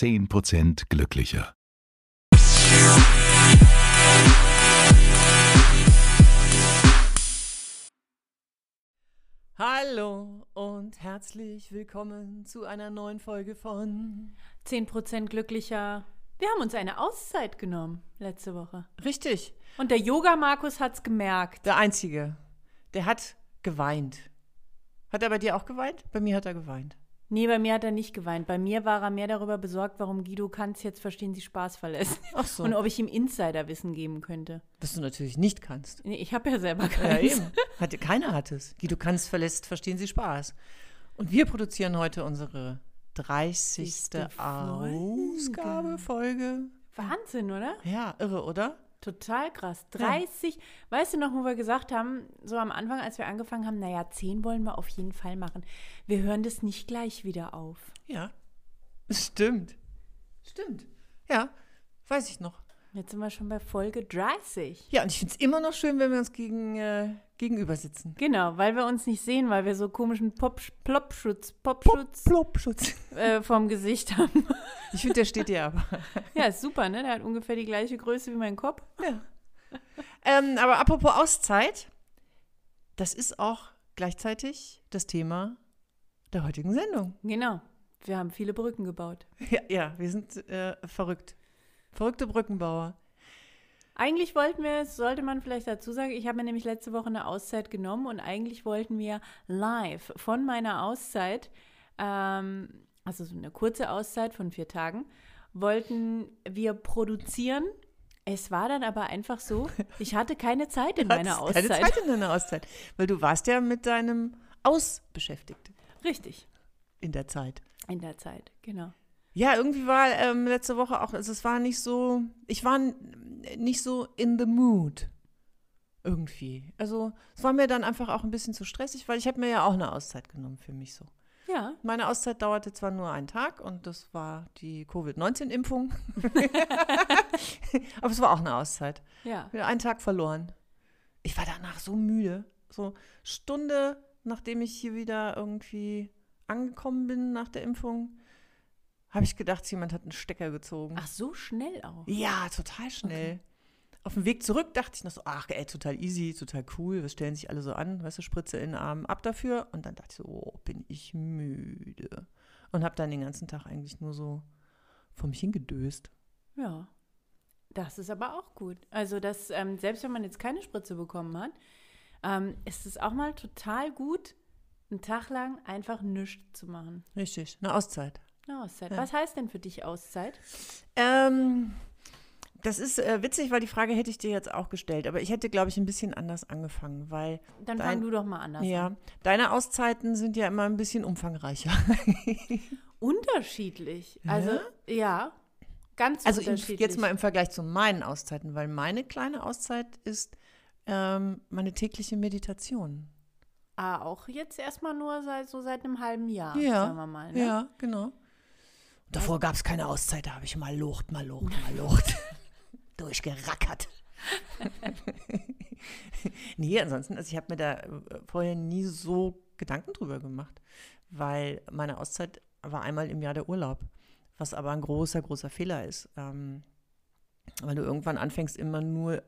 10% glücklicher. Hallo und herzlich willkommen zu einer neuen Folge von 10% glücklicher. Wir haben uns eine Auszeit genommen letzte Woche. Richtig, Und der Yoga-Markus hat's gemerkt. der Einzige. Der hat geweint. Hat er bei dir auch geweint? Bei mir hat er geweint. Nee, bei mir hat er nicht geweint. Bei mir war er mehr darüber besorgt, warum Guido Kanz jetzt verstehen Sie Spaß verlässt. Ach so. Und ob ich ihm Insiderwissen geben könnte. Was du natürlich nicht kannst. Nee, ich habe ja selber Ja, keins. eben. Hat, keiner hat es. Guido kannst verlässt, verstehen Sie Spaß. Und wir produzieren heute unsere 30. Folge. Ausgabe, Folge. Wahnsinn, oder? Ja, irre, oder? Total krass. 30. Weißt du noch, wo wir gesagt haben, so am Anfang, als wir angefangen haben, naja, 10 wollen wir auf jeden Fall machen. Wir hören das nicht gleich wieder auf. Ja. Stimmt. Stimmt. Ja, weiß ich noch. Jetzt sind wir schon bei Folge 30. Ja, und ich finde es immer noch schön, wenn wir uns gegen, äh, gegenüber sitzen. Genau, weil wir uns nicht sehen, weil wir so komischen Pop Plopschutz, Popschutz Plopschutz. äh, vorm Gesicht haben. Ich finde, der steht dir aber. ja, ist super, ne? Der hat ungefähr die gleiche Größe wie mein Kopf. Ja. Ähm, aber apropos Auszeit, das ist auch gleichzeitig das Thema der heutigen Sendung. Genau. Wir haben viele Brücken gebaut. Ja, ja wir sind äh, verrückt. Verrückte Brückenbauer. Eigentlich wollten wir, sollte man vielleicht dazu sagen, ich habe mir nämlich letzte Woche eine Auszeit genommen und eigentlich wollten wir live von meiner Auszeit, ähm, also so eine kurze Auszeit von vier Tagen, wollten wir produzieren. Es war dann aber einfach so, ich hatte keine Zeit in meiner Hattest Keine Auszeit. Zeit in deiner Auszeit. Weil du warst ja mit deinem Aus beschäftigt Richtig, in der Zeit. in der Zeit, genau. Ja, irgendwie war ähm, letzte Woche auch, also es war nicht so, ich war nicht so in the mood. Irgendwie. Also es war mir dann einfach auch ein bisschen zu stressig, weil ich habe mir ja auch eine Auszeit genommen für mich so. Ja, Meine Auszeit dauerte zwar nur einen Tag und das war die Covid-19-Impfung. Aber es war auch eine Auszeit. ja. Wieder einen Tag verloren. Ich war danach so müde. So Stunde, nachdem ich hier wieder irgendwie angekommen bin nach der Impfung, habe ich gedacht, jemand hat einen Stecker gezogen. Ach, so schnell auch. Ja, total schnell. Auf dem Weg zurück dachte ich noch so, ach ey, total easy, total cool, was stellen sich alle so an, weißt du, Spritze in den Arm, ab dafür. Und dann dachte ich so, oh, bin ich müde. Und habe dann den ganzen Tag eigentlich nur so vor mich hingedöst. Ja. Das ist aber auch gut. Also, das, ähm, selbst wenn man jetzt keine Spritze bekommen hat, ähm, ist es auch mal total gut, einen Tag lang einfach nichts zu machen. Richtig, eine Auszeit. Eine Auszeit. Ja. Was heißt denn für dich Auszeit? Ähm, das ist äh, witzig, weil die Frage hätte ich dir jetzt auch gestellt, aber ich hätte, glaube ich, ein bisschen anders angefangen, weil Dann Dein- fang du doch mal anders ja, an. deine Auszeiten sind ja immer ein bisschen umfangreicher. Unterschiedlich. Ja? Also, ja, ganz Also unterschiedlich. jetzt mal im Vergleich zu meinen Auszeiten, weil meine kleine Auszeit ist ähm, meine tägliche Meditation. ah, auch jetzt erstmal nur seit so seit einem halben Jahr, Ja, sagen wir mal. Ne? Ja, genau. Davor gab es keine Auszeit, da habe ich mal Lucht, mal Lucht, mal Lucht. Durchgerackert. nee, ansonsten, also ich habe mir da äh, vorher nie so Gedanken drüber gemacht, weil meine Auszeit war einmal im Jahr der Urlaub, was aber ein großer, großer Fehler ist. Ähm, weil du irgendwann anfängst, immer nur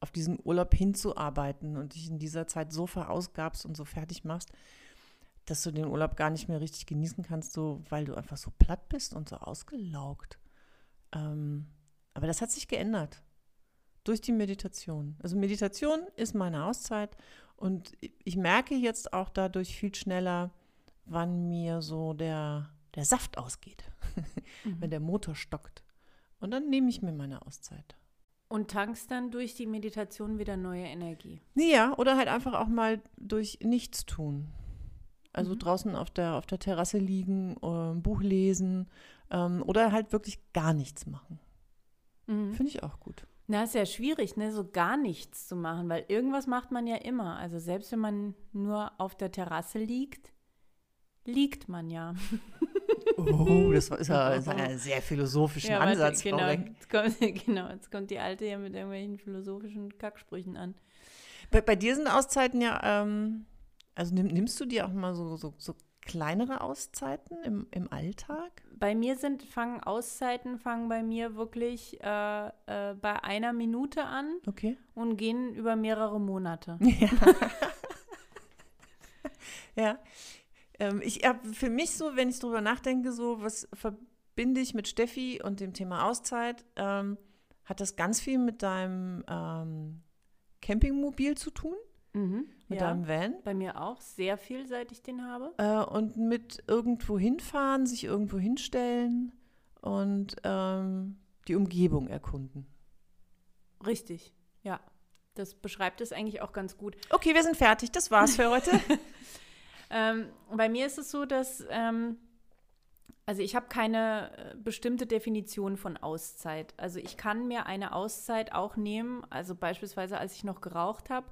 auf diesen Urlaub hinzuarbeiten und dich in dieser Zeit so verausgabst und so fertig machst, dass du den Urlaub gar nicht mehr richtig genießen kannst, so weil du einfach so platt bist und so ausgelaugt. Ähm, aber das hat sich geändert durch die Meditation. Also Meditation ist meine Auszeit und ich merke jetzt auch dadurch viel schneller, wann mir so der, der Saft ausgeht, wenn der Motor stockt. Und dann nehme ich mir meine Auszeit. Und tankst dann durch die Meditation wieder neue Energie. Ja, oder halt einfach auch mal durch nichts tun. Also Mhm. draußen auf der, auf der Terrasse liegen, äh, ein Buch lesen ähm, oder halt wirklich gar nichts machen. Mhm. Finde ich auch gut. Na, ist ja schwierig, ne, so gar nichts zu machen, weil irgendwas macht man ja immer. Also selbst wenn man nur auf der Terrasse liegt, liegt man ja. Oh, das ist ja ist ein sehr philosophischen Ja, warte, Ansatz, Frau genau, jetzt kommt, genau, jetzt kommt die Alte hier mit irgendwelchen philosophischen Kacksprüchen an. Bei, bei dir sind Auszeiten ja, ähm, also nimm, nimmst du dir auch mal so, so, so kleinere Auszeiten im, im Alltag? Bei mir sind, fangen Auszeiten, fangen bei mir wirklich äh, äh, bei einer Minute an Okay. und gehen über mehrere Monate. Ja. ja. Ähm, ich habe für mich so, wenn ich drüber nachdenke, so, was verbinde ich mit Steffi und dem Thema Auszeit, ähm, hat das ganz viel mit deinem ähm, Campingmobil zu tun, Mhm, mit ja. deinem Van. Bei mir auch sehr viel, seit ich den habe. Äh, und mit irgendwo hinfahren, sich irgendwo hinstellen und ähm, die Umgebung erkunden. Richtig, ja. Das beschreibt es eigentlich auch ganz gut. Okay, wir sind fertig. Das war's für heute. Ähm, bei mir ist es so, dass, ähm, also ich habe keine äh, bestimmte Definition von Auszeit. Also ich kann mir eine Auszeit auch nehmen. Also beispielsweise, als ich noch geraucht habe,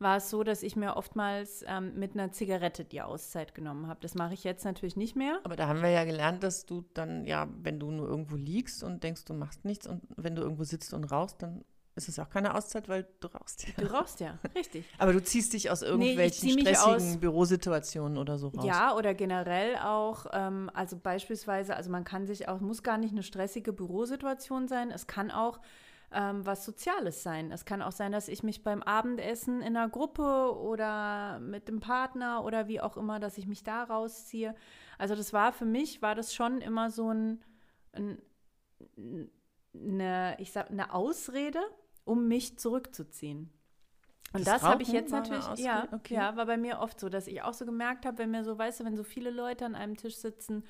war es so, dass ich mir oftmals ähm, mit einer Zigarette die Auszeit genommen habe. Das mache ich jetzt natürlich nicht mehr. Aber da haben wir ja gelernt, dass du dann, ja, wenn du nur irgendwo liegst und denkst, du machst nichts und wenn du irgendwo sitzt und rauchst, dann ist es auch keine Auszeit, weil du rauchst. Ja. Du rauchst ja, richtig. Aber du ziehst dich aus irgendwelchen mich stressigen aus- Bürosituationen oder so raus. Ja, oder generell auch, ähm, also beispielsweise, also man kann sich auch, muss gar nicht eine stressige Bürosituation sein, es kann auch ähm, was Soziales sein. Es kann auch sein, dass ich mich beim Abendessen in einer Gruppe oder mit dem Partner oder wie auch immer, dass ich mich da rausziehe. Also das war für mich, war das schon immer so ein, ein eine, ich sag, eine Ausrede, um mich zurückzuziehen. Und Das das, habe ich jetzt natürlich, ja? Okay. ja, war bei mir oft so, dass ich auch so gemerkt habe, wenn mir so, weißt du, wenn so viele Leute an einem Tisch sitzen,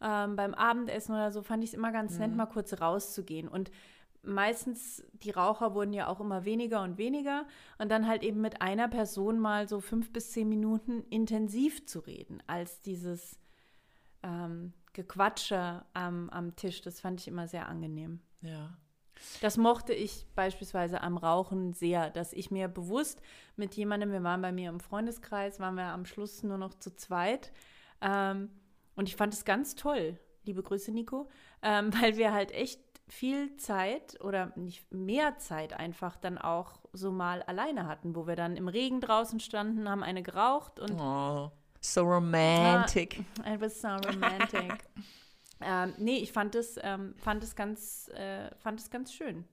ähm, beim Abendessen oder so, fand ich es immer ganz nett, Mhm. mal kurz rauszugehen. Und meistens, die Raucher wurden ja auch immer weniger und weniger. Und dann halt eben mit einer Person mal so fünf bis zehn Minuten intensiv zu reden, als dieses ähm, Gequatsche am, am Tisch. Das fand ich immer sehr angenehm. Ja. Das mochte ich beispielsweise am Rauchen sehr, dass ich mir bewusst mit jemandem, wir waren bei mir im Freundeskreis, waren wir am Schluss nur noch zu zweit. Ähm, und ich fand es ganz toll, liebe Grüße, Nico, ähm, weil wir halt echt viel Zeit oder nicht mehr Zeit einfach dann auch so mal alleine hatten, wo wir dann im Regen draußen standen, haben eine geraucht und Oh, so romantic. It was so romantic. ähm, nee, ich fand es, ähm, fand es ganz, äh, fand es ganz schön.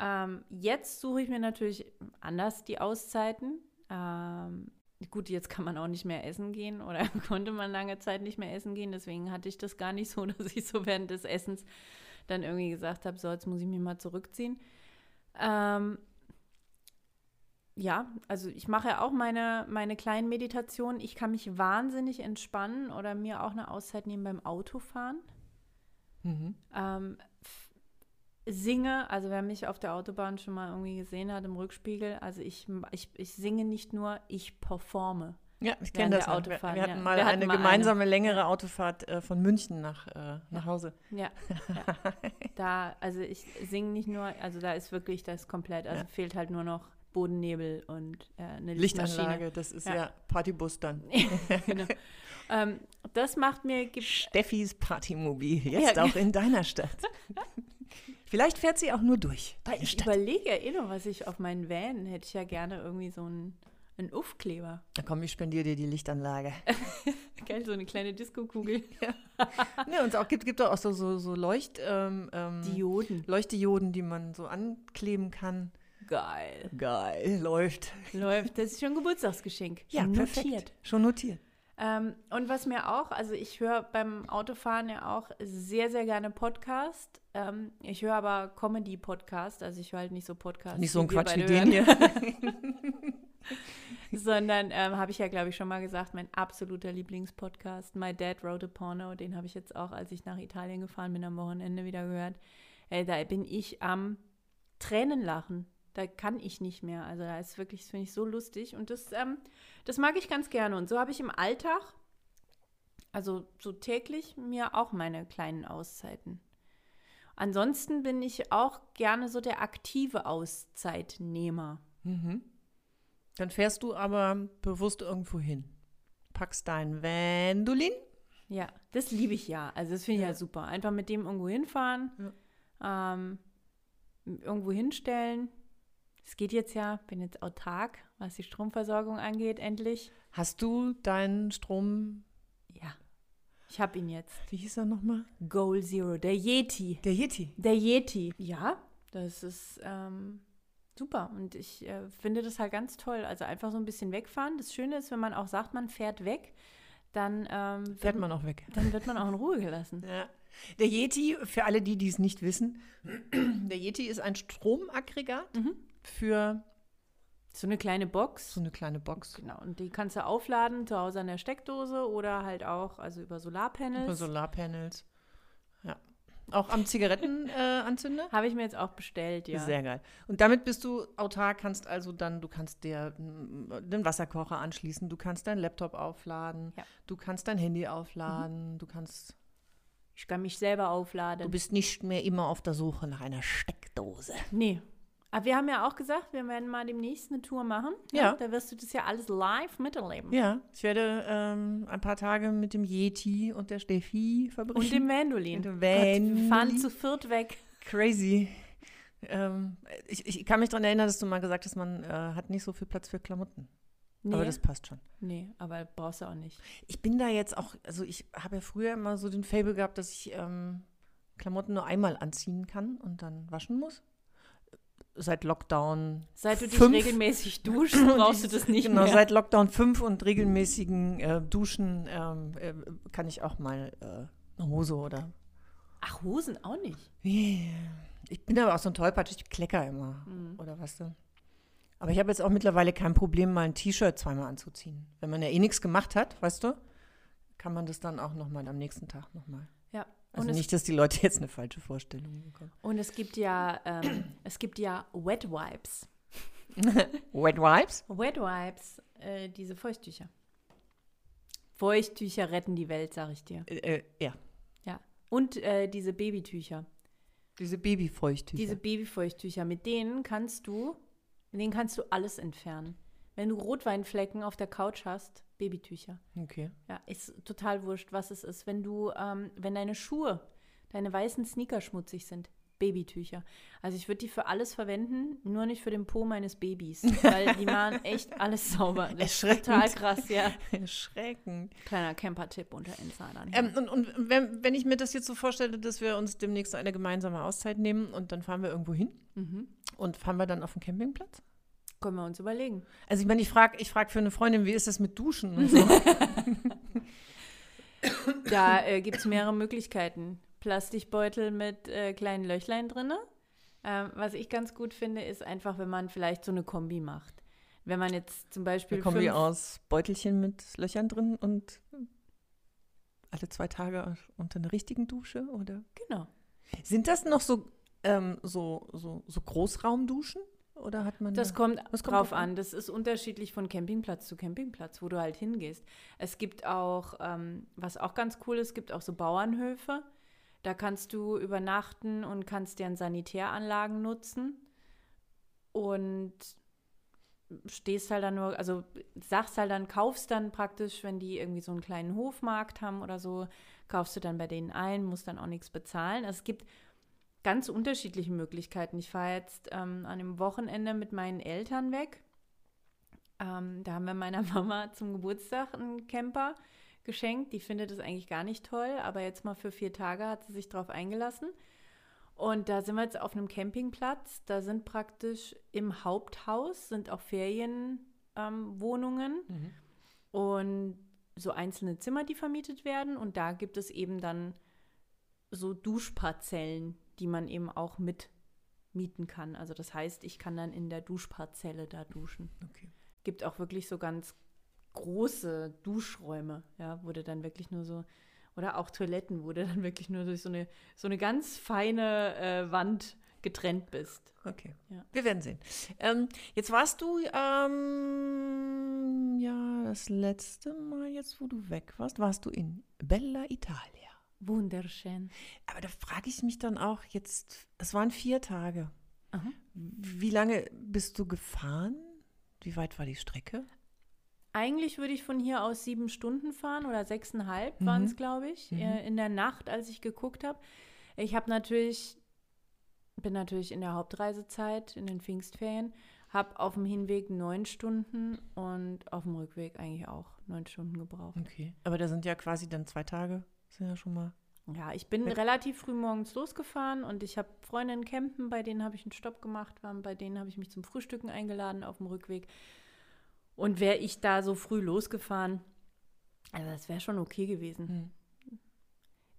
Ähm, jetzt suche ich mir natürlich anders die Auszeiten. Ähm, gut, jetzt kann man auch nicht mehr essen gehen oder konnte man lange Zeit nicht mehr essen gehen. Deswegen hatte ich das gar nicht so, dass ich so während des Essens dann irgendwie gesagt habe, so, jetzt muss ich mich mal zurückziehen. Ähm, ja, also ich mache ja auch meine, meine kleinen Meditationen. Ich kann mich wahnsinnig entspannen oder mir auch eine Auszeit nehmen beim Autofahren. Mhm. Ähm, singe, also wer mich auf der Autobahn schon mal irgendwie gesehen hat im Rückspiegel, also ich, ich, ich singe nicht nur, ich performe. Ja, ich kenne das. auch. Wir, wir hatten ja. mal Wir hatten eine mal gemeinsame längere Autofahrt äh, von München nach, äh, nach Hause. Ja, ja. da, also ich singe nicht nur, also da ist wirklich das komplett, also Ja. fehlt halt nur noch Bodennebel und äh, eine Lichtmaschine. Lichtanlage, das ist ja, Ja. Partybus dann. genau. ähm, das macht mir, Steffis Partymobil, jetzt Ja, auch in deiner Stadt. Vielleicht fährt sie auch nur durch deine ich Stadt. überlege ja eh noch, was ich auf meinen Van hätte ich ja gerne irgendwie so einen, einen Aufkleber. Na komm, ich spendiere dir die Lichtanlage. Geil, so eine kleine Disco-Kugel. ne, und es auch gibt, gibt auch so, so, so Leucht, ähm, ähm, Dioden. Leuchtdioden, die man so ankleben kann. Geil. Geil, läuft. Läuft. Das ist schon ein Geburtstagsgeschenk. Ja, Schon perfekt. notiert. Schon notiert. Ähm, und was mir auch, also ich höre beim Autofahren ja auch sehr, sehr gerne Podcast. Ähm, ich höre aber Comedy-Podcast, also ich höre halt nicht so Podcasts. Nicht so ein Quatsch wie den hören, hier. Sondern ähm, habe ich ja, glaube ich, schon mal gesagt, mein absoluter Lieblingspodcast, My Dad Wrote a Porno, den habe ich jetzt auch, als ich nach Italien gefahren bin, am Wochenende wieder gehört. Ey, da bin ich am Tränenlachen. Da kann ich nicht mehr. Also da ist wirklich, das finde ich so lustig. Und das, ähm, das mag ich ganz gerne. Und so habe ich im Alltag, also so täglich, mir auch meine kleinen Auszeiten. Ansonsten bin ich auch gerne so der aktive Auszeitnehmer. Mhm. Dann fährst du aber bewusst irgendwo hin. Packst dein Vandulin. Ja, das liebe ich ja. Also das finde ich ja. Ja. super. Einfach mit dem irgendwo hinfahren, ähm, irgendwo hinstellen, es geht jetzt ja, bin jetzt autark, was die Stromversorgung angeht, endlich. Hast du deinen Strom, Ja. Ich habe ihn jetzt. wie hieß er nochmal? Goal Zero, der Yeti. Der Yeti. Der Yeti. Ja, das ist ähm, super. Und ich äh, finde das halt ganz toll. Also einfach so ein bisschen wegfahren. Das Schöne ist, wenn man auch sagt, man fährt weg, dann, ähm, Fährt wird, man auch weg. dann wird man auch in Ruhe gelassen. Ja. Der Yeti, für alle die, die es nicht wissen, der Yeti ist ein Stromaggregat Mhm. für So eine kleine Box. so eine kleine Box. Genau, und die kannst du aufladen zu Hause an der Steckdose oder halt auch also über Solarpanels. Über Solarpanels. Auch am Zigarettenanzünder? Äh? Habe ich mir jetzt auch bestellt, ja. Sehr geil. Und damit bist du autark, kannst also dann, du kannst dir mm, den Wasserkocher anschließen, du kannst deinen Laptop aufladen, Ja. du kannst dein Handy aufladen, du kannst, Ich kann mich selber aufladen. du bist nicht mehr immer auf der Suche nach einer Steckdose. nee. Aber wir haben ja auch gesagt, wir werden mal demnächst eine Tour machen. Ja. Da wirst du das ja alles live miterleben. Ja, ich werde ähm, ein paar Tage mit dem Yeti und der Steffi verbringen. Und dem Mandolin. Und dem Gott, wir fahren zu viert weg. Crazy. Ähm, ich, ich kann mich daran erinnern, dass du mal gesagt hast, man äh, hat nicht so viel Platz für Klamotten. Nee, Aber das passt schon. nee, aber brauchst du auch nicht. Ich bin da jetzt auch, also ich habe ja früher immer so den Fable gehabt, dass ich ähm, Klamotten nur einmal anziehen kann und dann waschen muss. Seit Lockdown. Seit du dich fünf- regelmäßig duschst, brauchst du das nicht genau, mehr. seit Lockdown 5 und regelmäßigen äh, Duschen ähm, äh, kann ich auch mal äh, eine Hose oder. Ach, Hosen auch nicht. Ich bin aber auch so ein Tollpatsch, ich klecker immer. Mhm. Oder was du? Aber ich habe jetzt auch mittlerweile kein Problem, mal ein T-Shirt zweimal anzuziehen. Wenn man ja eh nichts gemacht hat, weißt du, kann man das dann auch nochmal am nächsten Tag nochmal. Also und, nicht, dass die Leute jetzt eine falsche Vorstellung bekommen. und es gibt ja, ähm, es gibt ja Wet Wipes. Wet Wipes? Wet Wipes, äh, diese Feuchttücher. Feuchttücher retten die Welt, sag ich dir. Äh, äh, ja, Ja. Und äh, diese Babytücher. diese Babyfeuchttücher. Diese Babyfeuchttücher, mit denen kannst du, mit denen kannst du alles entfernen. Wenn du Rotweinflecken auf der Couch hast, Babytücher. okay. Ja, ist total wurscht, was es ist. Wenn du, ähm, wenn deine Schuhe, deine weißen Sneaker schmutzig sind, Babytücher. Also ich würde die für alles verwenden, nur nicht für den Po meines Babys, weil die machen echt alles sauber. Das ist Erschreckend. total krass, ja. Erschreckend. Kleiner Camper-Tipp unter Insidern. Ähm, und und wenn, wenn ich mir das jetzt so vorstelle, dass wir uns demnächst eine gemeinsame Auszeit nehmen und dann fahren wir irgendwo hin mhm. und fahren wir dann auf den Campingplatz? Können wir uns überlegen. Also ich meine, ich frage ich frag für eine Freundin, wie ist das mit Duschen und so? Da äh, gibt es mehrere Möglichkeiten. Plastikbeutel mit äh, kleinen Löchlein drin. Ähm, was ich ganz gut finde, ist einfach, wenn man vielleicht so eine Kombi macht. Wenn man jetzt zum Beispiel die fünf- aus Beutelchen mit Löchern drin und alle zwei Tage unter einer richtigen Dusche, oder? Genau. Sind das noch so, ähm, so, so, so Großraumduschen? Oder hat man Das da- kommt kommt drauf an? Das ist unterschiedlich von Campingplatz zu Campingplatz, wo du halt hingehst. Es gibt auch, ähm, was auch ganz cool ist, es gibt auch so Bauernhöfe. Da kannst du übernachten und kannst deren Sanitäranlagen nutzen. Und stehst halt dann nur, also sagst halt dann, kaufst dann praktisch, wenn die irgendwie so einen kleinen Hofmarkt haben oder so, kaufst du dann bei denen ein, musst dann auch nichts bezahlen. Also es gibt ganz unterschiedliche Möglichkeiten. Ich fahre jetzt ähm, an einem Wochenende mit meinen Eltern weg. Ähm, da haben wir meiner Mama zum Geburtstag einen Camper geschenkt. Die findet es eigentlich gar nicht toll, aber jetzt mal für vier Tage hat sie sich drauf eingelassen. Und da sind wir jetzt auf einem Campingplatz. Da sind praktisch im Haupthaus sind auch Ferienwohnungen ähm, Mhm. und so einzelne Zimmer, die vermietet werden. Und da gibt es eben dann so Duschparzellen, die man eben auch mit mieten kann. Also das heißt, ich kann dann in der Duschparzelle da duschen. Okay. Gibt auch wirklich so ganz große Duschräume, ja, wo du dann wirklich nur so, oder auch Toiletten, wo du dann wirklich nur durch so eine, so eine ganz feine äh, Wand getrennt bist. Okay. Ja. Wir werden sehen. Ähm, jetzt warst du, ähm, ja, das letzte Mal jetzt, wo du weg warst, warst du in Bella Italia. Wunderschön. Aber da frage ich mich dann auch jetzt, es waren vier Tage. Aha. Wie lange bist du gefahren? Wie weit war die Strecke? Eigentlich würde ich von hier aus sieben Stunden fahren oder sechseinhalb Mhm. waren es, glaube ich, Mhm. äh, in der Nacht, als ich geguckt habe. Ich habe natürlich, bin natürlich in der Hauptreisezeit, in den Pfingstferien Habe auf dem Hinweg neun Stunden und auf dem Rückweg eigentlich auch neun Stunden gebraucht. Okay. Aber da sind ja quasi dann zwei Tage, sind ja schon mal. Ja, ich bin Weg. relativ früh morgens losgefahren und ich habe Freundinnen campen, bei denen habe ich einen Stopp gemacht, waren, bei denen habe ich mich zum Frühstücken eingeladen auf dem Rückweg. Und wäre ich da so früh losgefahren, also das wäre schon okay gewesen. Hm.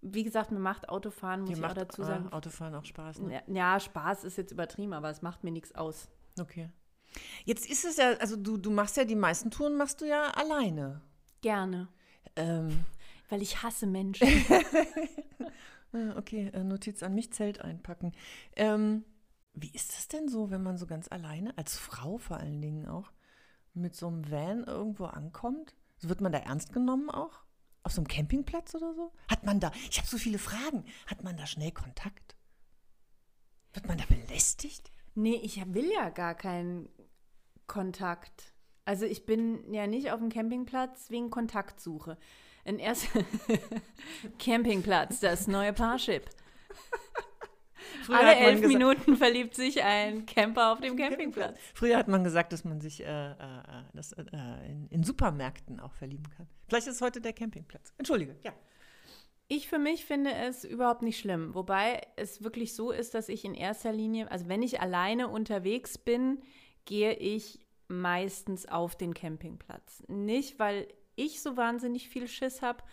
Wie gesagt, mir macht Autofahren, muss Dir ich macht auch dazu sagen. äh, Autofahren auch Spaß. Ne? Ja, ja, Spaß ist jetzt übertrieben, aber es macht mir nichts aus. Okay. Jetzt ist es ja, also du, du machst ja die meisten Touren machst du ja alleine. Gerne, Ähm, weil ich hasse Menschen. ah, okay, äh, Notiz an mich, Zelt einpacken. Ähm, wie ist das denn so, wenn man so ganz alleine, als Frau vor allen Dingen auch, mit so einem Van irgendwo ankommt? So wird man da ernst genommen auch? Auf so einem Campingplatz oder so? Hat man da, ich habe so viele Fragen, hat man da schnell Kontakt? Wird man da belästigt? Nee, ich will ja gar keinen Kontakt. Also ich bin ja nicht auf dem Campingplatz wegen Kontaktsuche. In erster Campingplatz, das neue Parship. Alle hat man elf Minuten verliebt sich ein Camper auf dem Campingplatz. Früher hat man gesagt, dass man sich äh, äh, äh, das, äh, in, in Supermärkten auch verlieben kann. Vielleicht ist es heute der Campingplatz. Entschuldige, ja. Ich für mich finde es überhaupt nicht schlimm. Wobei es wirklich so ist, dass ich in erster Linie, also wenn ich alleine unterwegs bin, gehe ich meistens auf den Campingplatz. Nicht, weil ich so wahnsinnig viel Schiss habe,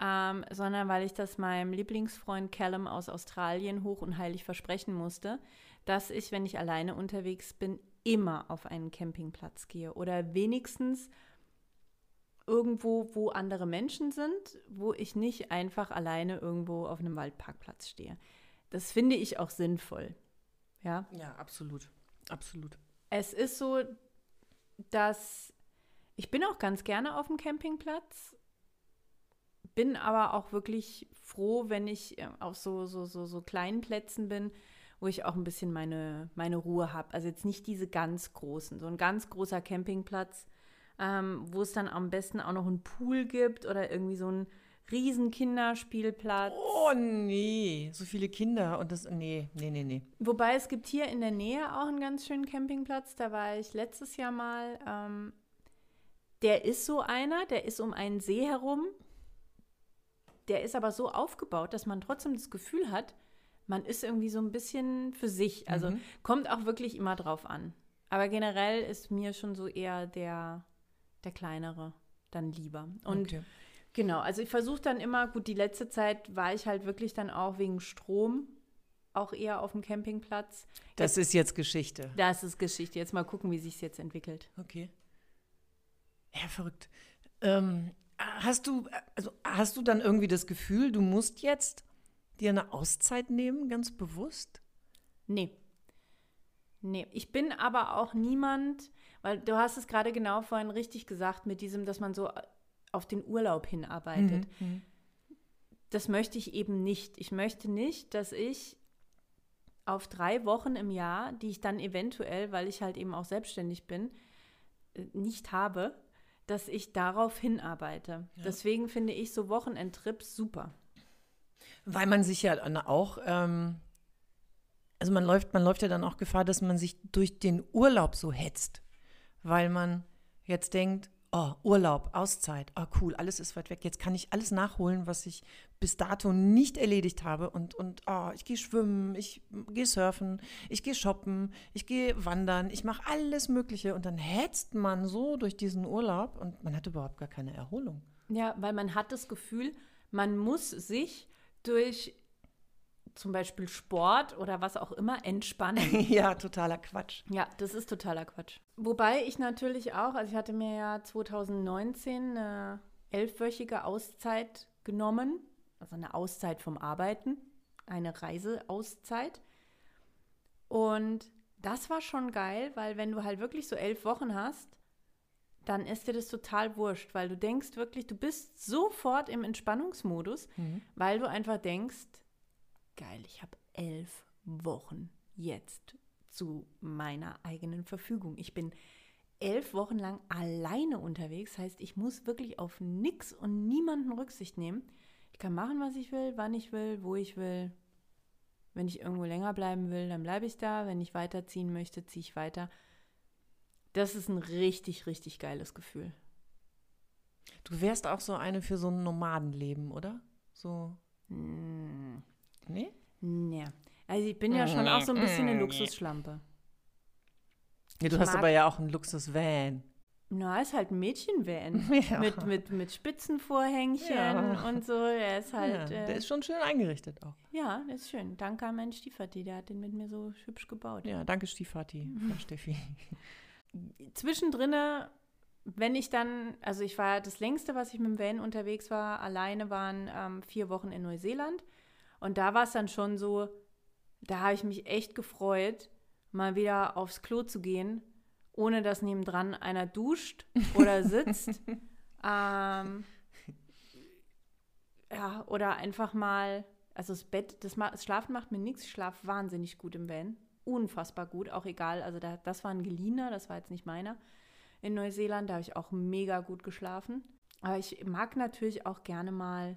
ähm, sondern weil ich das meinem Lieblingsfreund Callum aus Australien hoch und heilig versprechen musste, dass ich, wenn ich alleine unterwegs bin, immer auf einen Campingplatz gehe oder wenigstens irgendwo, wo andere Menschen sind, wo ich nicht einfach alleine irgendwo auf einem Waldparkplatz stehe. Das finde ich auch sinnvoll. Ja, Ja, absolut. Absolut. es ist so, dass ich bin auch ganz gerne auf dem Campingplatz, bin aber auch wirklich froh, wenn ich äh, auf so, so, so, so kleinen Plätzen bin, wo ich auch ein bisschen meine, meine Ruhe habe. Also jetzt nicht diese ganz großen, so ein ganz großer Campingplatz, ähm, wo es dann am besten auch noch einen Pool gibt oder irgendwie so einen riesen Kinderspielplatz. Oh nee, so viele Kinder und das, nee, nee, nee, nee. Wobei es gibt hier in der Nähe auch einen ganz schönen Campingplatz. Da war ich letztes Jahr mal. Ähm, der ist so einer, der ist um einen See herum. Der ist aber so aufgebaut, dass man trotzdem das Gefühl hat, man ist irgendwie so ein bisschen für sich. Also Mhm. kommt auch wirklich immer drauf an. Aber generell ist mir schon so eher der, der kleinere dann lieber. Und okay. Genau, also ich versuche dann immer, gut, die letzte Zeit war ich halt wirklich dann auch wegen Strom auch eher auf dem Campingplatz. Das ist jetzt Geschichte. Das ist Geschichte. Jetzt mal gucken, wie sich jetzt entwickelt. Okay. Ja, verrückt. Ähm, hast du, also hast du dann irgendwie das Gefühl, du musst jetzt dir eine Auszeit nehmen, ganz bewusst? Nee. Nee, ich bin aber auch niemand, weil du hast es gerade genau vorhin richtig gesagt mit diesem, dass man so auf den Urlaub hinarbeitet. Mhm. Das möchte ich eben nicht. Ich möchte nicht, dass ich auf drei Wochen im Jahr, die ich dann eventuell, weil ich halt eben auch selbstständig bin, äh, nicht habe, dass ich darauf hinarbeite. Deswegen finde ich so Wochenendtrips super. Weil man sich ja auch, ähm, also man läuft, man läuft ja dann auch Gefahr, dass man sich durch den Urlaub so hetzt, weil man jetzt denkt, oh, Urlaub, Auszeit, oh cool, alles ist weit weg, jetzt kann ich alles nachholen, was ich bis dato nicht erledigt habe. Und, und oh, ich gehe schwimmen, ich gehe surfen, ich gehe shoppen, ich gehe wandern, ich mache alles Mögliche. Und dann hetzt man so durch diesen Urlaub und man hat überhaupt gar keine Erholung. Ja, weil man hat das Gefühl, man muss sich durch zum Beispiel Sport oder was auch immer entspannen. ja, totaler Quatsch. Ja, das ist totaler Quatsch. Wobei ich natürlich auch, also ich hatte mir ja 2019 eine elfwöchige Auszeit genommen, also eine Auszeit vom Arbeiten, eine Reiseauszeit. Und das war schon geil, weil wenn du halt wirklich so elf Wochen hast, dann ist dir das total wurscht, weil du denkst wirklich, du bist sofort im Entspannungsmodus, weil du einfach denkst, geil, ich habe elf Wochen jetzt zu meiner eigenen Verfügung. Ich bin elf Wochen lang alleine unterwegs, heißt, ich muss wirklich auf nichts und niemanden Rücksicht nehmen. Ich kann machen, was ich will, wann ich will, wo ich will. Wenn ich irgendwo länger bleiben will, dann bleibe ich da. Wenn ich weiterziehen möchte, ziehe ich weiter. Das ist ein richtig, richtig geiles Gefühl. Du wärst auch so eine für so ein Nomadenleben, oder? So. Hm. Nee? Nee. Also ich bin ja schon auch so ein bisschen eine Luxusschlampe. Ja, du Ich hast aber ja auch einen Luxus-Van. Na, ist halt ein Mädchenvan. Ja. Mit, mit, mit Spitzenvorhängchen Ja. und so. Der ist halt. ja, äh, der ist schon schön eingerichtet auch. ja, der ist schön. Danke an meinen Stiefvater, der hat den mit mir so hübsch gebaut. Ja, danke Stiefvati, Frau Steffi. Zwischendrin, wenn ich dann, also ich war das längste, was ich mit dem Van unterwegs war, alleine waren ähm, vier Wochen in Neuseeland. Und da war es dann schon so, da habe ich mich echt gefreut, mal wieder aufs Klo zu gehen, ohne dass nebendran einer duscht oder sitzt. ähm, ja, oder einfach mal, also das Bett, das, das Schlafen macht mir nichts. Ich schlafe wahnsinnig gut im Van. Unfassbar gut, auch egal. Also da, das war ein geliehener, das war jetzt nicht meiner. In Neuseeland, da habe ich auch mega gut geschlafen. Aber ich mag natürlich auch gerne mal,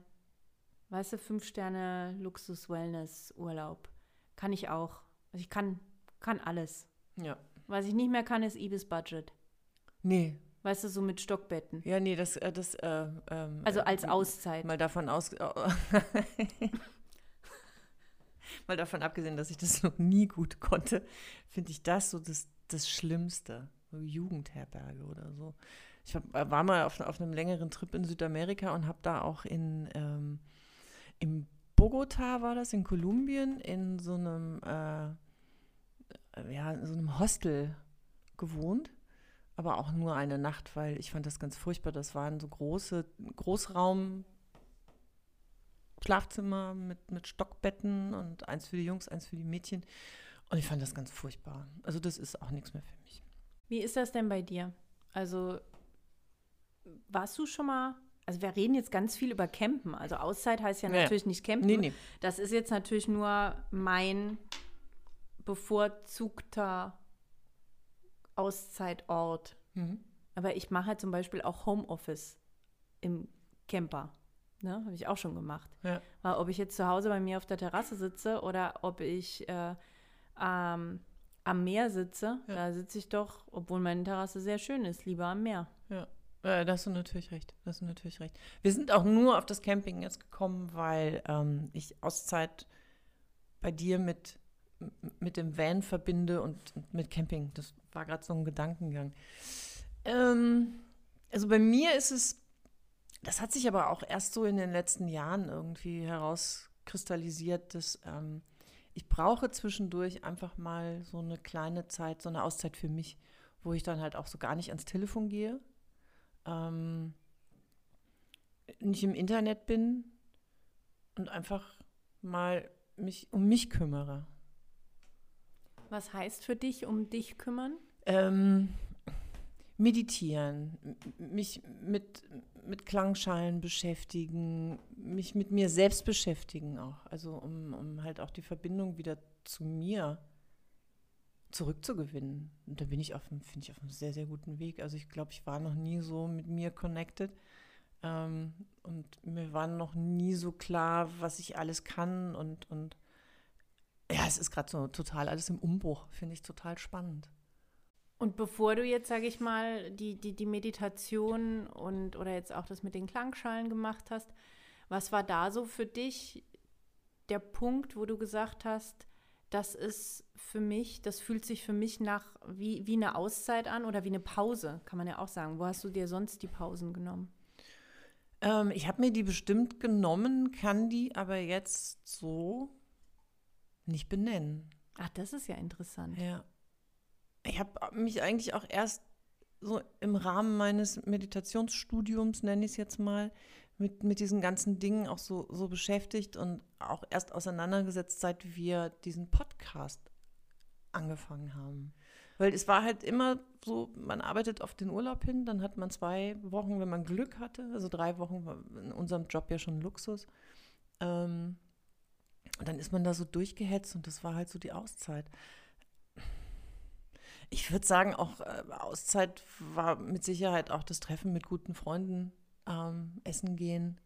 weißt du, fünf Sterne Luxus-Wellness-Urlaub. Kann ich auch. Also ich kann, kann alles. Ja. Was ich nicht mehr kann, ist Ibis Budget. Nee. Weißt du, so mit Stockbetten. Ja, nee, das, äh, das, äh, ähm, Also äh, als Auszeit. Mal davon aus. mal davon abgesehen, dass ich das noch nie gut konnte, finde ich das so das, das Schlimmste. So Jugendherberge oder so. Ich hab, äh, war mal auf, auf einem längeren Trip in Südamerika und habe da auch in, ähm, in Bogota war das, in Kolumbien, in so einem, äh, ja, in so einem Hostel gewohnt. Aber auch nur eine Nacht, weil ich fand das ganz furchtbar. Das waren so große Großraum Schlafzimmer mit, mit Stockbetten und eins für die Jungs, eins für die Mädchen. Und ich fand das ganz furchtbar. Also das ist auch nichts mehr für mich. Wie ist das denn bei dir? Also, warst du schon mal, also wir reden jetzt ganz viel über Campen. Also Auszeit heißt ja Ja, natürlich nicht Campen. Nee, nee. Das ist jetzt natürlich nur mein bevorzugter Auszeitort. Mhm. Aber ich mache halt zum Beispiel auch Homeoffice im Camper. Ne? Habe ich auch schon gemacht. Ja. Weil ob ich jetzt zu Hause bei mir auf der Terrasse sitze oder ob ich äh, ähm, am Meer sitze, Ja. da sitze ich doch, obwohl meine Terrasse sehr schön ist, lieber am Meer. Ja, äh, da hast du natürlich recht. Da hast du natürlich recht. Wir sind auch nur auf das Camping jetzt gekommen, weil ähm, ich Auszeit bei dir mit, mit dem Van verbinde und, und mit Camping. Das war gerade so ein Gedankengang. Ähm, also bei mir ist es, das hat sich aber auch erst so in den letzten Jahren irgendwie herauskristallisiert, dass ähm, ich brauche zwischendurch einfach mal so eine kleine Zeit, so eine Auszeit für mich, wo ich dann halt auch so gar nicht ans Telefon gehe, ähm, nicht im Internet bin und einfach mal mich um mich kümmere. Was heißt für dich, um dich kümmern? Ähm, meditieren, mich mit, mit Klangschalen beschäftigen, mich mit mir selbst beschäftigen auch. Also um, um halt auch die Verbindung wieder zu mir zurückzugewinnen. Und da bin ich auf finde ich, auf einem sehr, sehr guten Weg. Also ich glaube, ich war noch nie so mit mir connected. Ähm, und mir war noch nie so klar, was ich alles kann. Und, und ja, es ist gerade so total alles im Umbruch. Finde ich total spannend. Und bevor du jetzt, sage ich mal, die, die, die Meditation und oder jetzt auch das mit den Klangschalen gemacht hast, was war da so für dich der Punkt, wo du gesagt hast, das ist für mich, das fühlt sich für mich nach wie, wie eine Auszeit an oder wie eine Pause, kann man ja auch sagen. Wo hast du dir sonst die Pausen genommen? Ähm, ich habe mir die bestimmt genommen, kann die aber jetzt so nicht benennen. Ach, das ist ja interessant. Ja. Ich habe mich eigentlich auch erst so im Rahmen meines Meditationsstudiums, nenne ich es jetzt mal, mit, mit diesen ganzen Dingen auch so, so beschäftigt und auch erst auseinandergesetzt, seit wir diesen Podcast angefangen haben. Weil es war halt immer so, man arbeitet auf den Urlaub hin, dann hat man zwei Wochen, wenn man Glück hatte, also drei Wochen war in unserem Job ja schon Luxus. Ähm, und dann ist man da so durchgehetzt und das war halt so die Auszeit. Ich würde sagen, auch äh, Auszeit war mit Sicherheit auch das Treffen mit guten Freunden, ähm, essen gehen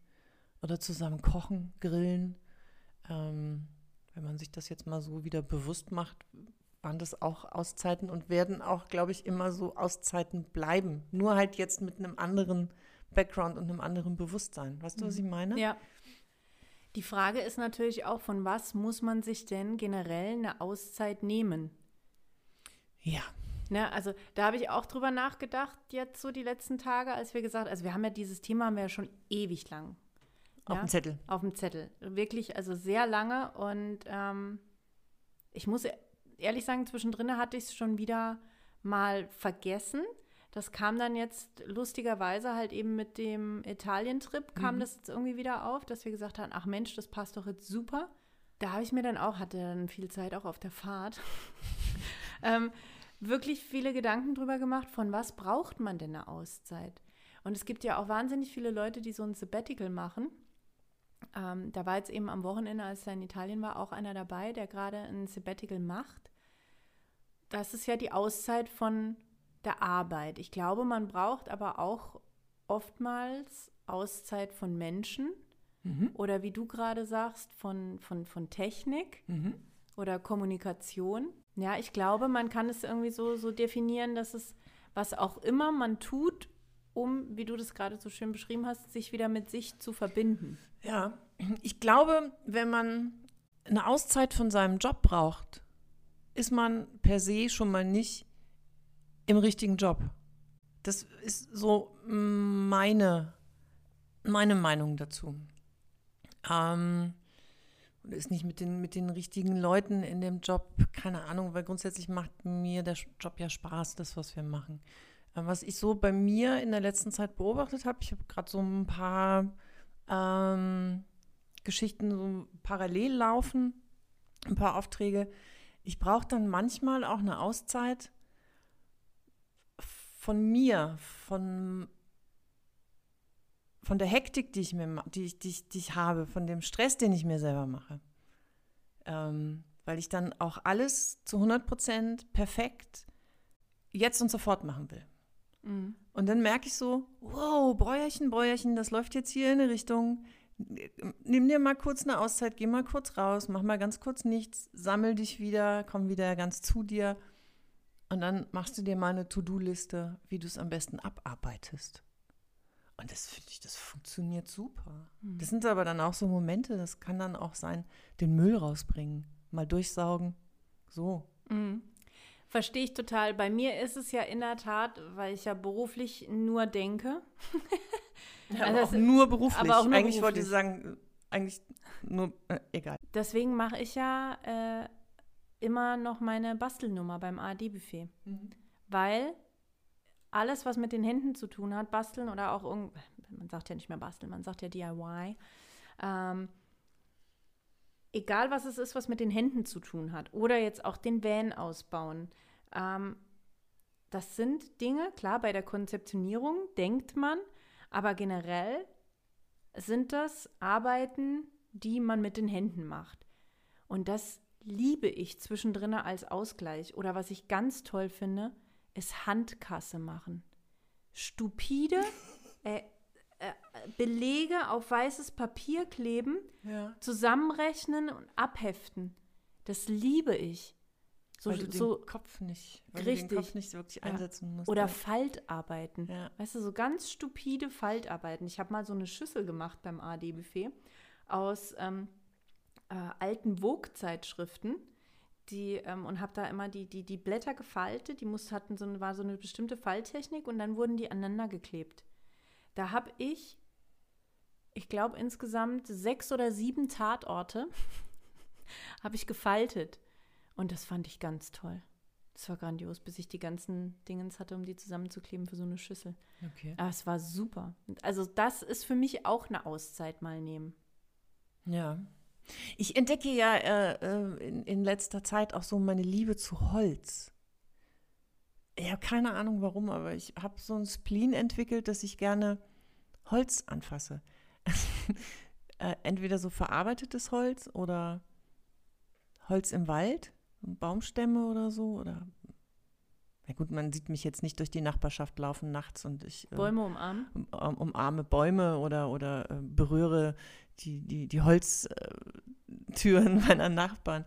oder zusammen kochen, grillen. Ähm, wenn man sich das jetzt mal so wieder bewusst macht, waren das auch Auszeiten und werden auch, glaube ich, immer so Auszeiten bleiben. Nur halt jetzt mit einem anderen Background und einem anderen Bewusstsein. Weißt du, was ich meine? Ja. Die Frage ist natürlich auch, von was muss man sich denn generell eine Auszeit nehmen? Ja. Ne, also da habe ich auch drüber nachgedacht, jetzt so die letzten Tage, als wir gesagt, also wir haben ja dieses Thema haben wir ja schon ewig lang. Auf ja, dem Zettel. Auf dem Zettel. Wirklich, also sehr lange. Und ähm, ich muss ehrlich sagen, zwischendrin hatte ich es schon wieder mal vergessen. Das kam dann jetzt lustigerweise halt eben mit dem Italien-Trip, kam Mhm. das jetzt irgendwie wieder auf, dass wir gesagt haben, ach Mensch, das passt doch jetzt super. Da habe ich mir dann auch, hatte dann viel Zeit auch auf der Fahrt, ähm, wirklich viele Gedanken drüber gemacht, von was braucht man denn eine Auszeit? Und es gibt ja auch wahnsinnig viele Leute, die so ein Sabbatical machen. Ähm, da war jetzt eben am Wochenende, als er in Italien war, auch einer dabei, der gerade ein Sabbatical macht. Das ist ja die Auszeit von der Arbeit. Ich glaube, man braucht aber auch oftmals Auszeit von Menschen Mhm. oder wie du gerade sagst, von, von, von Technik Mhm. oder Kommunikation. Ja, ich glaube, man kann es irgendwie so, so definieren, dass es, was auch immer man tut, um, wie du das gerade so schön beschrieben hast, sich wieder mit sich zu verbinden. Ja, ich glaube, wenn man eine Auszeit von seinem Job braucht, ist man per se schon mal nicht im richtigen Job. Das ist so meine, meine Meinung dazu. Ähm, und ist nicht mit den, mit den richtigen Leuten in dem Job, keine Ahnung, weil grundsätzlich macht mir der Job ja Spaß, das, was wir machen. Äh, Was ich so bei mir in der letzten Zeit beobachtet habe, ich habe gerade so ein paar ähm, Geschichten so parallel laufen, ein paar Aufträge. Ich brauche dann manchmal auch eine Auszeit von mir, von, von der Hektik, die ich, mir, die, ich, die, ich, die ich habe, von dem Stress, den ich mir selber mache. Ähm, weil ich dann auch alles zu 100 Prozent perfekt jetzt und sofort machen will. Und dann merke ich so, wow, Bräuerchen, Bräuerchen, das läuft jetzt hier in eine Richtung. Nimm dir mal kurz eine Auszeit, geh mal kurz raus, mach mal ganz kurz nichts, sammel dich wieder, komm wieder ganz zu dir. Und dann machst du dir mal eine To-Do-Liste, wie du es am besten abarbeitest. Und das finde ich, das funktioniert super. Das sind aber dann auch so Momente, das kann dann auch sein, den Müll rausbringen, mal durchsaugen. So. Mhm. Verstehe ich total. Bei mir ist es ja in der Tat, weil ich ja beruflich nur denke. Ja, Also aber auch das- nur beruflich. aber auch nur eigentlich wollte ich beruflich. sagen, eigentlich nur, äh, egal. Deswegen mache ich ja äh, immer noch meine Bastelnummer beim ARD-Buffet. Weil alles, was mit den Händen zu tun hat, basteln oder auch irgend, man sagt ja nicht mehr basteln, man sagt ja DIY, ähm, egal was es ist, was mit den Händen zu tun hat oder jetzt auch den Van ausbauen, ähm, das sind Dinge, klar, bei der Konzeptionierung denkt man, aber generell sind das Arbeiten, die man mit den Händen macht. Und das liebe ich zwischendrin als Ausgleich. Oder was ich ganz toll finde, ist Handkasse machen. Stupide äh, äh, Belege auf weißes Papier kleben, Ja. zusammenrechnen und abheften. Das liebe ich. So, weil du so, den Kopf nicht, weil Richtig. du den Kopf nicht wirklich Ja. einsetzen musst. oder ja. Faltarbeiten. Ja. Weißt du, so ganz stupide Faltarbeiten. Ich habe mal so eine Schüssel gemacht beim AD-Buffet aus ähm, äh, alten Vogue-Zeitschriften. Die, ähm, und habe da immer die, die, die Blätter gefaltet, die muss, hatten so, eine- war so eine bestimmte Falltechnik und dann wurden die aneinander geklebt. Da habe ich, ich glaube insgesamt sechs oder sieben Tatorte habe ich gefaltet. Und das fand ich ganz toll. Das war grandios, bis ich die ganzen Dingens hatte, um die zusammenzukleben für so eine Schüssel. Okay. Aber es war super. Also das ist für mich auch eine Auszeit mal nehmen. Ja. Ich entdecke ja äh, äh, in, in letzter Zeit auch so meine Liebe zu Holz. Ich habe keine Ahnung warum, aber ich habe so ein Spleen entwickelt, dass ich gerne Holz anfasse. äh, entweder so verarbeitetes Holz oder Holz im Wald, Baumstämme oder so. Oder na gut, man sieht mich jetzt nicht durch die Nachbarschaft laufen nachts und ich äh, Bäume umarmen. um, um, umarme Bäume oder, oder äh, berühre die, die, die Holztüren meiner Nachbarn.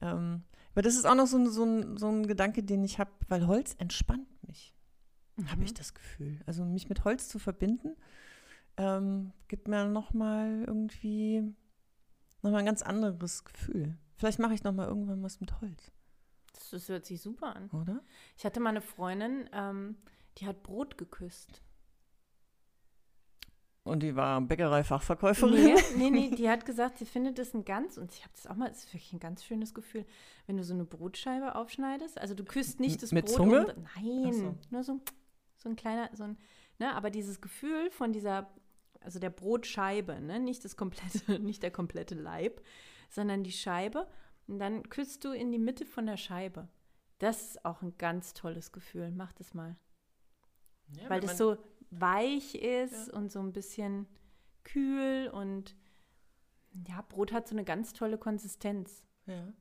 Ähm, Aber das ist auch noch so, ein- so, ein, so ein Gedanke, den ich habe, weil Holz entspannt mich, habe Mhm. ich das Gefühl. Also mich mit Holz zu verbinden, ähm, gibt mir nochmal irgendwie nochmal ein ganz anderes Gefühl. Vielleicht mache ich nochmal irgendwann was mit Holz, Das, das hört sich super an. oder? Ich hatte mal eine Freundin, ähm, die hat Brot geküsst. Und die war Bäckerei-Fachverkäuferin. Nee, nee, nee, die hat gesagt, sie findet das ein ganz, und ich habe das auch mal, es ist wirklich ein ganz schönes Gefühl, wenn du so eine Brotscheibe aufschneidest. Also du küsst nicht das Mit Brot. Zunge? und- nein, so. nur so, so ein kleiner, so ein, ne, aber dieses Gefühl von dieser, also der Brotscheibe, ne, nicht das komplette, nicht der komplette Leib, sondern die Scheibe. Und dann küsst du in die Mitte von der Scheibe. Das ist auch ein ganz tolles Gefühl. Mach das mal. Ja, weil das so weich ist und so ein bisschen kühl und ja, Brot hat so eine ganz tolle Konsistenz. Ja.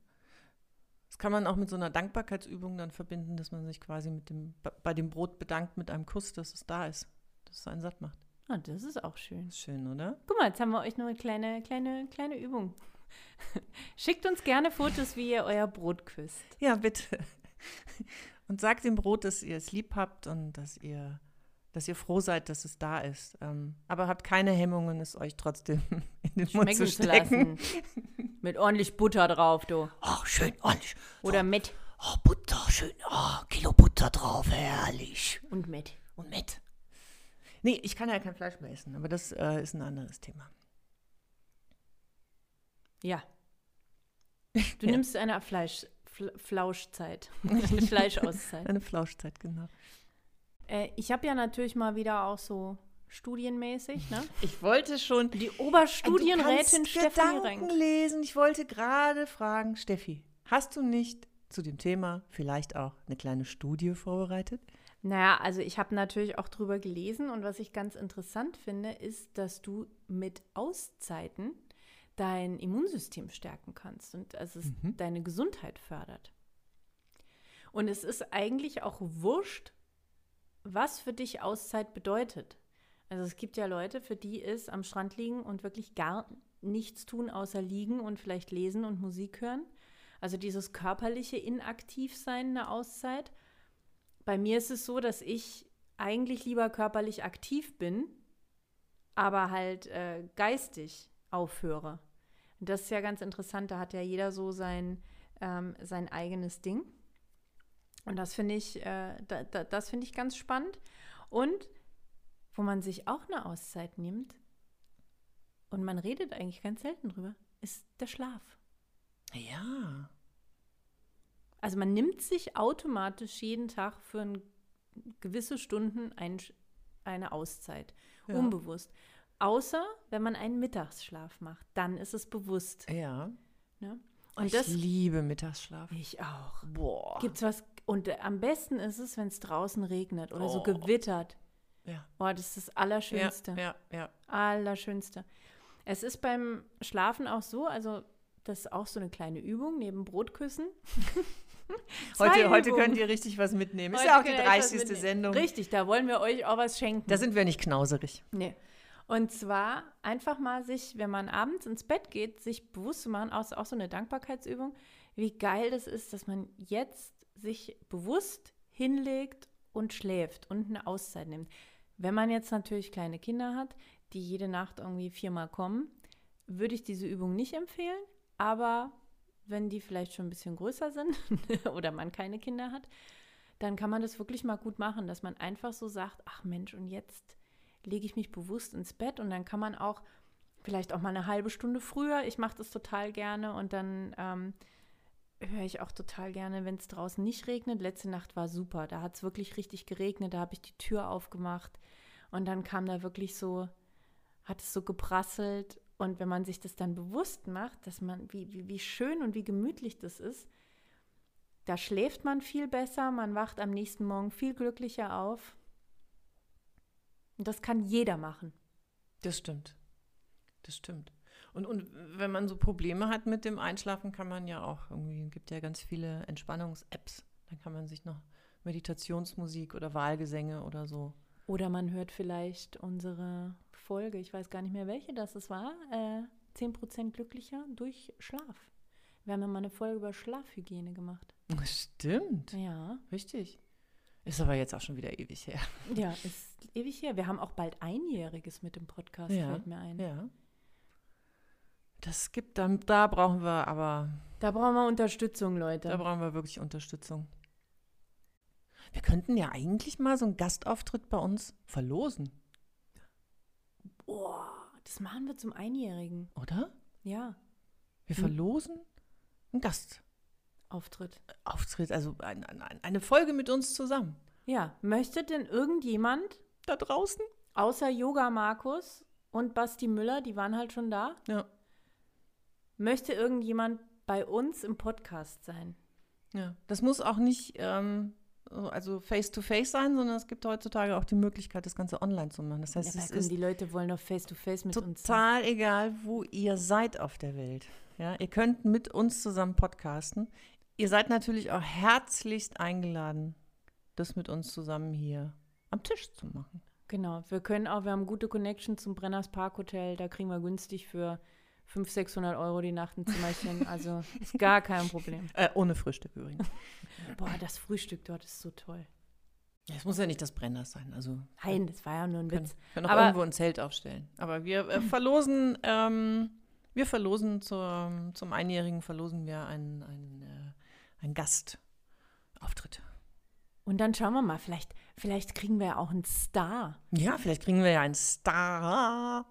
Das kann man auch mit so einer Dankbarkeitsübung dann verbinden, dass man sich quasi mit dem, bei- bei dem Brot bedankt mit einem Kuss, dass es da ist, dass es einen satt macht. Ah, das ist auch schön. Ist schön, oder? Guck mal, jetzt haben wir euch noch eine kleine, kleine, kleine Übung. Schickt uns gerne Fotos, wie ihr euer Brot küsst. Ja, bitte. Und sagt dem Brot, dass ihr es lieb habt und dass ihr, dass ihr froh seid, dass es da ist. Ähm, aber habt keine Hemmungen, es euch trotzdem in den Mund Schmecken zu zu stecken. lassen. Mit ordentlich Butter drauf, du. Oh, schön ordentlich. Oder mit. Oh, Butter, schön. Oh, Kilo Butter drauf, herrlich. Und mit. Und mit. Nee, ich kann ja kein Fleisch mehr essen, aber das äh, ist ein anderes Thema. Ja. Du Ja. nimmst eine Fleisch, Fl Flauschzeit. Eine Fleischauszeit. Eine Flauschzeit, genau. Äh, ich habe ja natürlich mal wieder auch so studienmäßig, ne? Ich wollte schon Die Oberstudienrätin Stefanie Gedanken Renk. lesen. Ich wollte gerade fragen, Steffi, hast du nicht zu dem Thema vielleicht auch eine kleine Studie vorbereitet? Naja, also ich habe natürlich auch drüber gelesen und was ich ganz interessant finde, ist, dass du mit Auszeiten dein Immunsystem stärken kannst und also es Mhm. deine Gesundheit fördert. Und es ist eigentlich auch wurscht, was für dich Auszeit bedeutet. Also es gibt ja Leute, für die ist am Strand liegen und wirklich gar nichts tun, außer liegen und vielleicht lesen und Musik hören. Also dieses körperliche Inaktivsein eine Auszeit. Bei mir ist es so, dass ich eigentlich lieber körperlich aktiv bin, aber halt äh, geistig aufhöre. Und das ist ja ganz interessant, da hat ja jeder so sein, ähm, sein eigenes Ding. Und das finde ich, äh, da, da, das finde ich ganz spannend. Und wo man sich auch eine Auszeit nimmt, und man redet eigentlich ganz selten drüber, ist der Schlaf. Ja. Also man nimmt sich automatisch jeden Tag für gewisse Stunden ein, eine Auszeit, Ja. unbewusst. Außer wenn man einen Mittagsschlaf macht, dann ist es bewusst. Ja. Ne? Und ich das liebe Mittagsschlaf. ich auch. Boah. Gibt's was? Und äh, am besten ist es, wenn es draußen regnet oder so Oh. gewittert. Ja. Oh, das ist das Allerschönste. Ja, ja, ja. Allerschönste. Es ist beim Schlafen auch so, also das ist auch so eine kleine Übung neben Brotküssen. Heute, heute Übungen. könnt ihr richtig was mitnehmen. Ist Heute ja auch die könnt ihr etwas 30. mitnehmen. Sendung. Richtig, da wollen wir euch auch was schenken. Da sind wir nicht knauserig. nee. Und zwar einfach mal sich, wenn man abends ins Bett geht, sich bewusst zu machen, auch, auch so eine Dankbarkeitsübung, wie geil das ist, dass man jetzt sich bewusst hinlegt und schläft und eine Auszeit nimmt. Wenn man jetzt natürlich kleine Kinder hat, die jede Nacht irgendwie viermal kommen, würde ich diese Übung nicht empfehlen. Aber wenn die vielleicht schon ein bisschen größer sind oder man keine Kinder hat, dann kann man das wirklich mal gut machen, dass man einfach so sagt, ach Mensch, und jetzt lege ich mich bewusst ins Bett und dann kann man auch vielleicht auch mal eine halbe Stunde früher, ich mache das total gerne und dann ähm, höre ich auch total gerne, wenn es draußen nicht regnet. Letzte Nacht war super, da hat es wirklich richtig geregnet, da habe ich die Tür aufgemacht und dann kam da wirklich so, hat es so geprasselt und wenn man sich das dann bewusst macht, dass man, wie, wie, wie schön und wie gemütlich das ist, da schläft man viel besser, man wacht am nächsten Morgen viel glücklicher auf. Und das kann jeder machen. Das stimmt. Das stimmt. Und, und wenn man so Probleme hat mit dem Einschlafen, kann man ja auch irgendwie, gibt ja ganz viele Entspannungs-Apps. Dann kann man sich noch Meditationsmusik oder Wahlgesänge oder so. Oder man hört vielleicht unsere Folge, ich weiß gar nicht mehr welche das es war, äh, 10% glücklicher durch Schlaf. Wir haben ja mal eine Folge über Schlafhygiene gemacht. Stimmt, Ja. richtig. Ist aber jetzt auch schon wieder ewig her. Ja, ist ewig her. Wir haben auch bald Einjähriges mit dem Podcast, Ja, fällt mir ein. Ja. Das gibt, dann, da brauchen wir aber, Da brauchen wir Unterstützung, Leute. da brauchen wir wirklich Unterstützung. Wir könnten ja eigentlich mal so einen Gastauftritt bei uns verlosen, Boah, das machen wir zum Einjährigen. oder? Ja, Wir Hm. verlosen einen Auftritt. Gastauftritt, also ein, ein, eine Folge mit uns zusammen. Ja, möchte denn irgendjemand Da draußen? außer Yoga Markus und Basti Müller, die waren halt schon da, Ja. möchte irgendjemand bei uns im Podcast sein? Ja, das muss auch nicht ähm, so- also face-to-face sein, sondern es gibt heutzutage auch die Möglichkeit, das Ganze online zu machen. Das heißt, ja, es ist die Leute wollen doch face to face mit uns sein. total egal, wo ihr seid auf der Welt. Ja, ihr könnt mit uns zusammen podcasten. Ihr seid natürlich auch herzlichst eingeladen, das mit uns zusammen hier am Tisch zu machen. Genau, wir können auch, wir haben gute Connection zum Brenners Park Hotel, da kriegen wir günstig für 500, 600 Euro die Nacht ein Zimmerchen, also ist gar kein Problem. Äh, ohne Frühstück übrigens. Boah, das Frühstück dort ist so toll. Es muss ja nicht das Brenner sein. Also Nein, das war ja nur ein können, Witz. können auch Aber- irgendwo ein Zelt aufstellen. Aber wir äh, verlosen, ähm, wir verlosen zur, zum Einjährigen verlosen wir einen, einen, äh, einen Gastauftritt. Und dann schauen wir mal, vielleicht, vielleicht kriegen wir ja auch einen Star. Ja, vielleicht kriegen wir ja einen Star.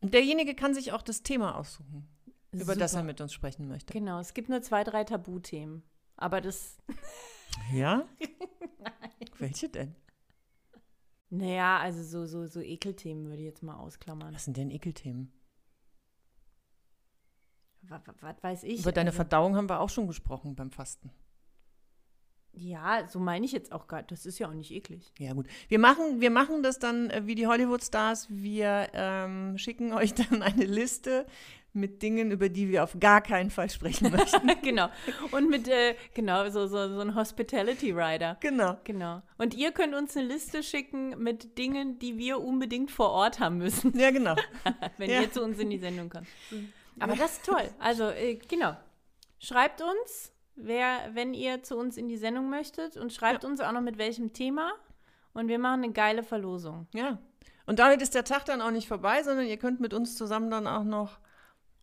Und derjenige kann sich auch das Thema aussuchen, über das er Super. mit uns sprechen möchte. Genau, es gibt nur zwei, drei Tabuthemen. Aber das, Ja? Welche denn? naja, also so, so, so Ekelthemen würde ich jetzt mal ausklammern. Was sind denn Ekelthemen? Was, was weiß ich? Über deine also, Verdauung haben wir auch schon gesprochen beim Fasten. Ja, so meine ich jetzt auch gar Das ist ja auch nicht eklig. Ja, gut. Wir machen, wir machen das dann äh, wie die Hollywood-Stars. Wir ähm, schicken euch dann eine Liste mit Dingen, über die wir auf gar keinen Fall sprechen möchten. genau. Und mit, äh, genau, so, so, so ein Hospitality Rider. genau. Genau. Und ihr könnt uns eine Liste schicken mit Dingen, die wir unbedingt vor Ort haben müssen, Ja, genau. wenn Ja. ihr zu uns in die Sendung kommt. Aber das ist toll. Also, äh, genau. Schreibt uns, wer, wenn ihr zu uns in die Sendung möchtet und schreibt uns auch noch mit welchem Thema. Und wir machen eine geile Verlosung. Ja. Und damit ist der Tag dann auch nicht vorbei, sondern ihr könnt mit uns zusammen dann auch noch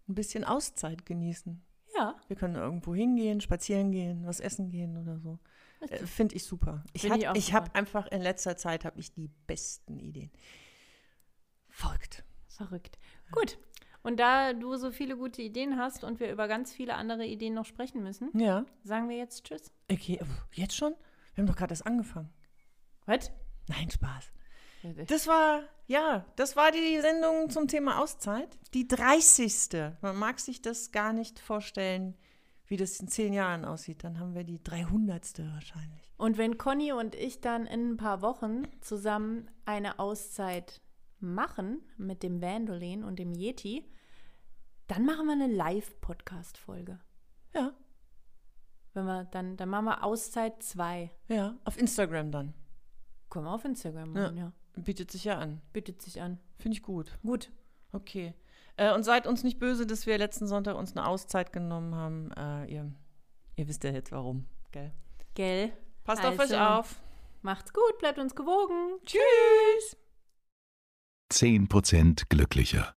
ein bisschen Auszeit genießen. Ja. Wir können irgendwo hingehen, spazieren gehen, was essen gehen oder so. Äh, Finde ich super. Ich, ich ich habe einfach in letzter Zeit habe ich die besten Ideen. Folgt. Verrückt. Gut. Und da du so viele gute Ideen hast und wir über ganz viele andere Ideen noch sprechen müssen, Ja. sagen wir jetzt Tschüss. Okay, pf, jetzt schon? Wir haben doch gerade erst angefangen. Was? Nein, Spaß. Das war, ja, das war die Sendung zum Thema Auszeit. Die 30. Man mag sich das gar nicht vorstellen, wie das in zehn Jahren aussieht. Dann haben wir die 300. wahrscheinlich. Und wenn Conny und ich dann in ein paar Wochen zusammen eine Auszeit machen mit dem Vandolin und dem Yeti, dann machen wir eine Live-Podcast-Folge. Ja, Wenn wir dann, dann machen wir Auszeit 2. ja, auf Instagram dann. Können wir auf Instagram Ja. machen, ja. Bietet sich ja an. Bietet sich an. Finde ich gut. Gut. Okay. Äh, und seid uns nicht böse, dass wir letzten Sonntag uns eine Auszeit genommen haben. Äh, ihr, ihr wisst ja jetzt warum, gell? Gell? Passt auf euch Also, auf. Macht's gut, bleibt uns gewogen. Tschüss. 10% glücklicher.